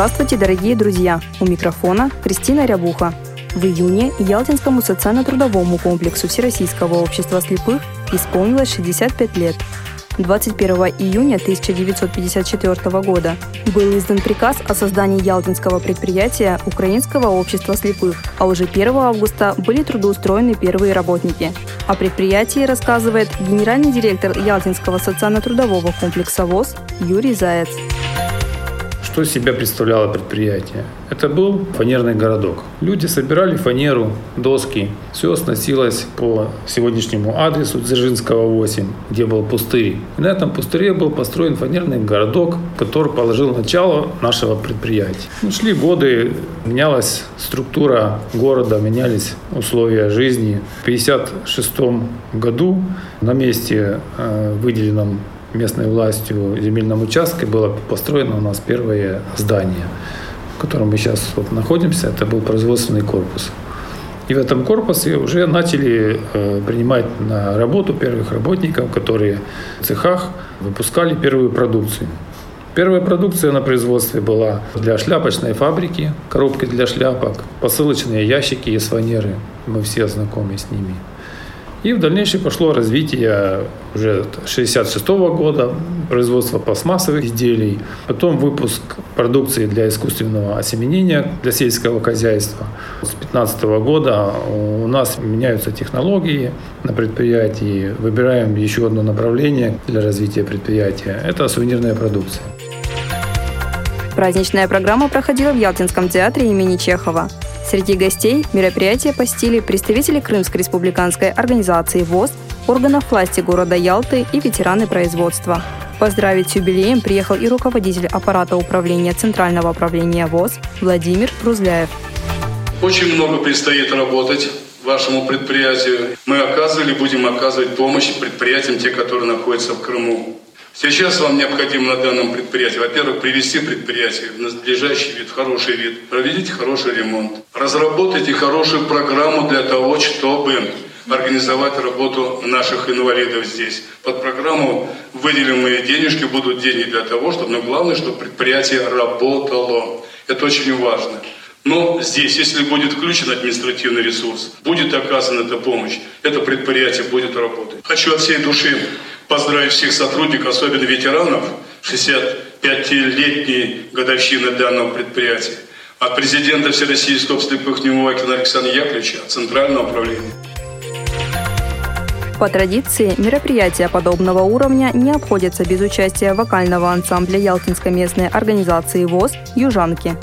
Здравствуйте, дорогие друзья! У микрофона Кристина Рябуха. В июне Ялтинскому социально-трудовому комплексу Всероссийского общества слепых исполнилось 65 лет. 21 июня 1954 года был издан приказ о создании ялтинского предприятия Украинского общества слепых, а уже 1 августа были трудоустроены первые работники. О предприятии рассказывает генеральный директор Ялтинского социально-трудового комплекса ВОЗ Юрий Заяц. Что из себя представляло предприятие? Это был фанерный городок. Люди собирали фанеру, доски. Все сносилось по сегодняшнему адресу Дзержинского 8, где был пустырь. И на этом пустыре был построен фанерный городок, который положил начало нашего предприятия. Ну, шли годы, менялась структура города, менялись условия жизни. В 1956 году на месте, э, выделенном местной властью земельном участке было построено у нас первое здание, в котором мы сейчас вот находимся. Это был производственный корпус. И в этом корпусе уже начали э, принимать на работу первых работников, которые в цехах выпускали первую продукцию. Первая продукция на производстве была для шляпочной фабрики, коробки для шляпок, посылочные ящики из фанеры. Мы все знакомы с ними. И в дальнейшем пошло развитие уже 66 года, производство пластмассовых изделий, потом выпуск продукции для искусственного осеменения для сельского хозяйства. С 2015 года у нас меняются технологии на предприятии, выбираем еще одно направление для развития предприятия. Это сувенирная продукция. Праздничная программа проходила в Ялтинском театре имени Чехова. Среди гостей мероприятие посетили представители Крымской республиканской организации ВОЗ, органов власти города Ялты и ветераны производства. Поздравить с юбилеем приехал и руководитель аппарата управления Центрального управления ВОЗ Владимир Рузляев. Очень много предстоит работать вашему предприятию. Мы оказывали, будем оказывать помощь предприятиям, те, которые находятся в Крыму. Сейчас вам необходимо на данном предприятии, во-первых, привести предприятие в надлежащий вид, в хороший вид, проведите хороший ремонт, разработайте хорошую программу для того, чтобы организовать работу наших инвалидов здесь. Под программу выделенные денежки будут деньги для того, чтобы, но главное, чтобы предприятие работало. Это очень важно. Но здесь, если будет включен административный ресурс, будет оказана эта помощь, это предприятие будет работать. Хочу от всей души поздравить всех сотрудников, особенно ветеранов, 65-летней годовщины данного предприятия. От президента Всероссийского слепых Немовакина Александра Яковлевича, от Центрального управления. По традиции, мероприятия подобного уровня не обходятся без участия вокального ансамбля Ялтинской местной организации ВОЗ «Южанки».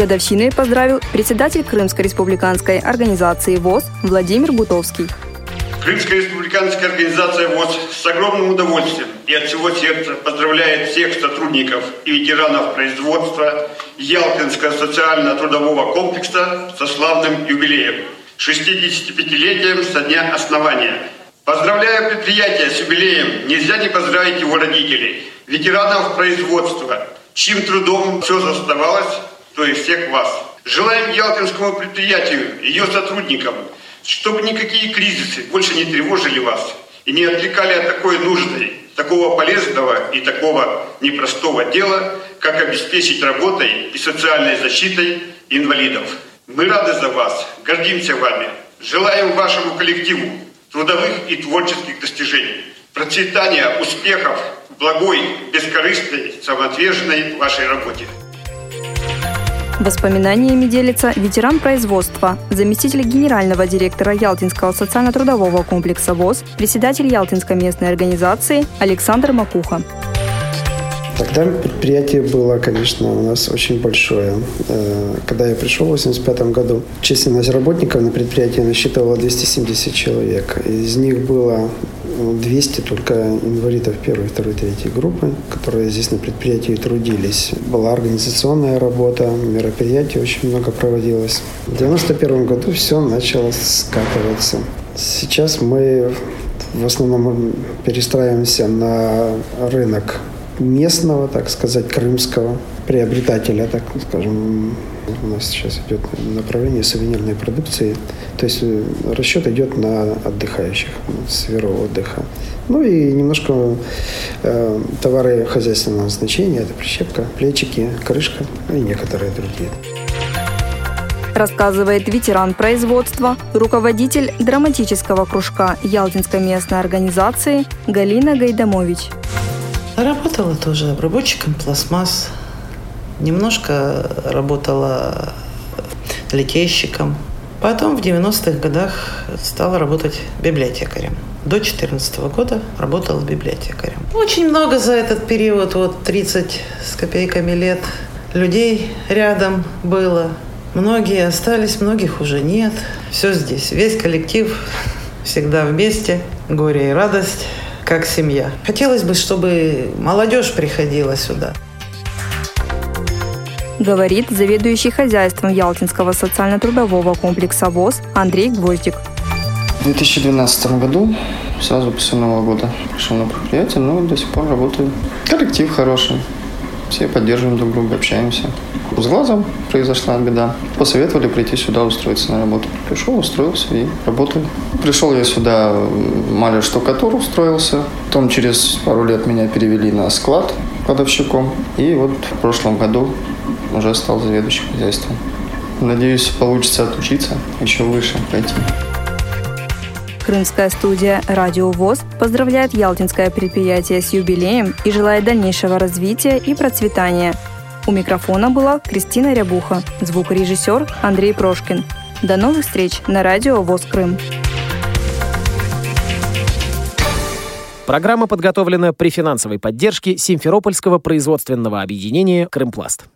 Годовщиной поздравил председатель Крымской республиканской организации ВОЗ Владимир Гутовский. Крымская республиканская организация ВОЗ с огромным удовольствием и от всего сердца поздравляет всех сотрудников и ветеранов производства Ялтинского социально-трудового комплекса со славным юбилеем – 65-летием со дня основания. Поздравляю предприятие с юбилеем, нельзя не поздравить его родителей, ветеранов производства, чьим трудом все заставалось, то есть всех вас. Желаем Ялтинскому предприятию, ее сотрудникам, чтобы никакие кризисы больше не тревожили вас и не отвлекали от такой нужной, такого полезного и такого непростого дела, как обеспечить работой и социальной защитой инвалидов. Мы рады за вас, гордимся вами, желаем вашему коллективу трудовых и творческих достижений, процветания, успехов, благой, бескорыстной, самоотверженной вашей работе. Воспоминаниями делится ветеран производства, заместитель генерального директора Ялтинского социально-трудового комплекса ВОЗ, председатель Ялтинской местной организации Александр Макуха. Тогда предприятие было, конечно, у нас очень большое. Э, когда я пришел в 1985 году, численность работников на предприятии насчитывала 270 человек. Из них было 200 только инвалидов первой, второй, третьей группы, которые здесь на предприятии трудились. Была организационная работа, мероприятий очень много проводилось. В 1991 году все начало скатываться. Сейчас мы в основном перестраиваемся на рынок местного, так сказать, крымского приобретателя, так скажем, у нас сейчас идет направление сувенирной продукции. То есть э, расчет идет на отдыхающих, сферу отдыха. Ну и немножко э, товары хозяйственного значения. Это прищепка, плечики, крышка и некоторые другие. Рассказывает ветеран производства, руководитель драматического кружка Ялтинской местной организации Галина Гайдамович. Работала тоже обработчиком пластмасс. Немножко работала литейщиком. Потом в 90-х годах стала работать библиотекарем. До 2014 года работала библиотекарем. Очень много за этот период, вот 30 с копейками лет, людей рядом было. Многие остались, многих уже нет. Все здесь. Весь коллектив всегда вместе. Горе и радость как семья. Хотелось бы, чтобы молодежь приходила сюда. Говорит заведующий хозяйством Ялтинского социально-трудового комплекса ВОЗ Андрей Гвоздик. В 2012 году, сразу после Нового года, пришел на предприятие, но до сих пор работаю. Коллектив хороший, все поддерживаем друг друга, общаемся. С глазом произошла беда. Посоветовали прийти сюда устроиться на работу. Пришел, устроился и работаю. Пришел я сюда, маляр штукатур устроился. Потом через пару лет меня перевели на склад кладовщиком. И вот в прошлом году уже стал заведующим хозяйством. Надеюсь, получится отучиться, еще выше пойти. Крымская студия «Радио ВОЗ» поздравляет ялтинское предприятие с юбилеем и желает дальнейшего развития и процветания. У микрофона была Кристина Рябуха, звукорежиссер Андрей Прошкин. До новых встреч на радио ВОЗ Крым. Программа подготовлена при финансовой поддержке Симферопольского производственного объединения «Крымпласт».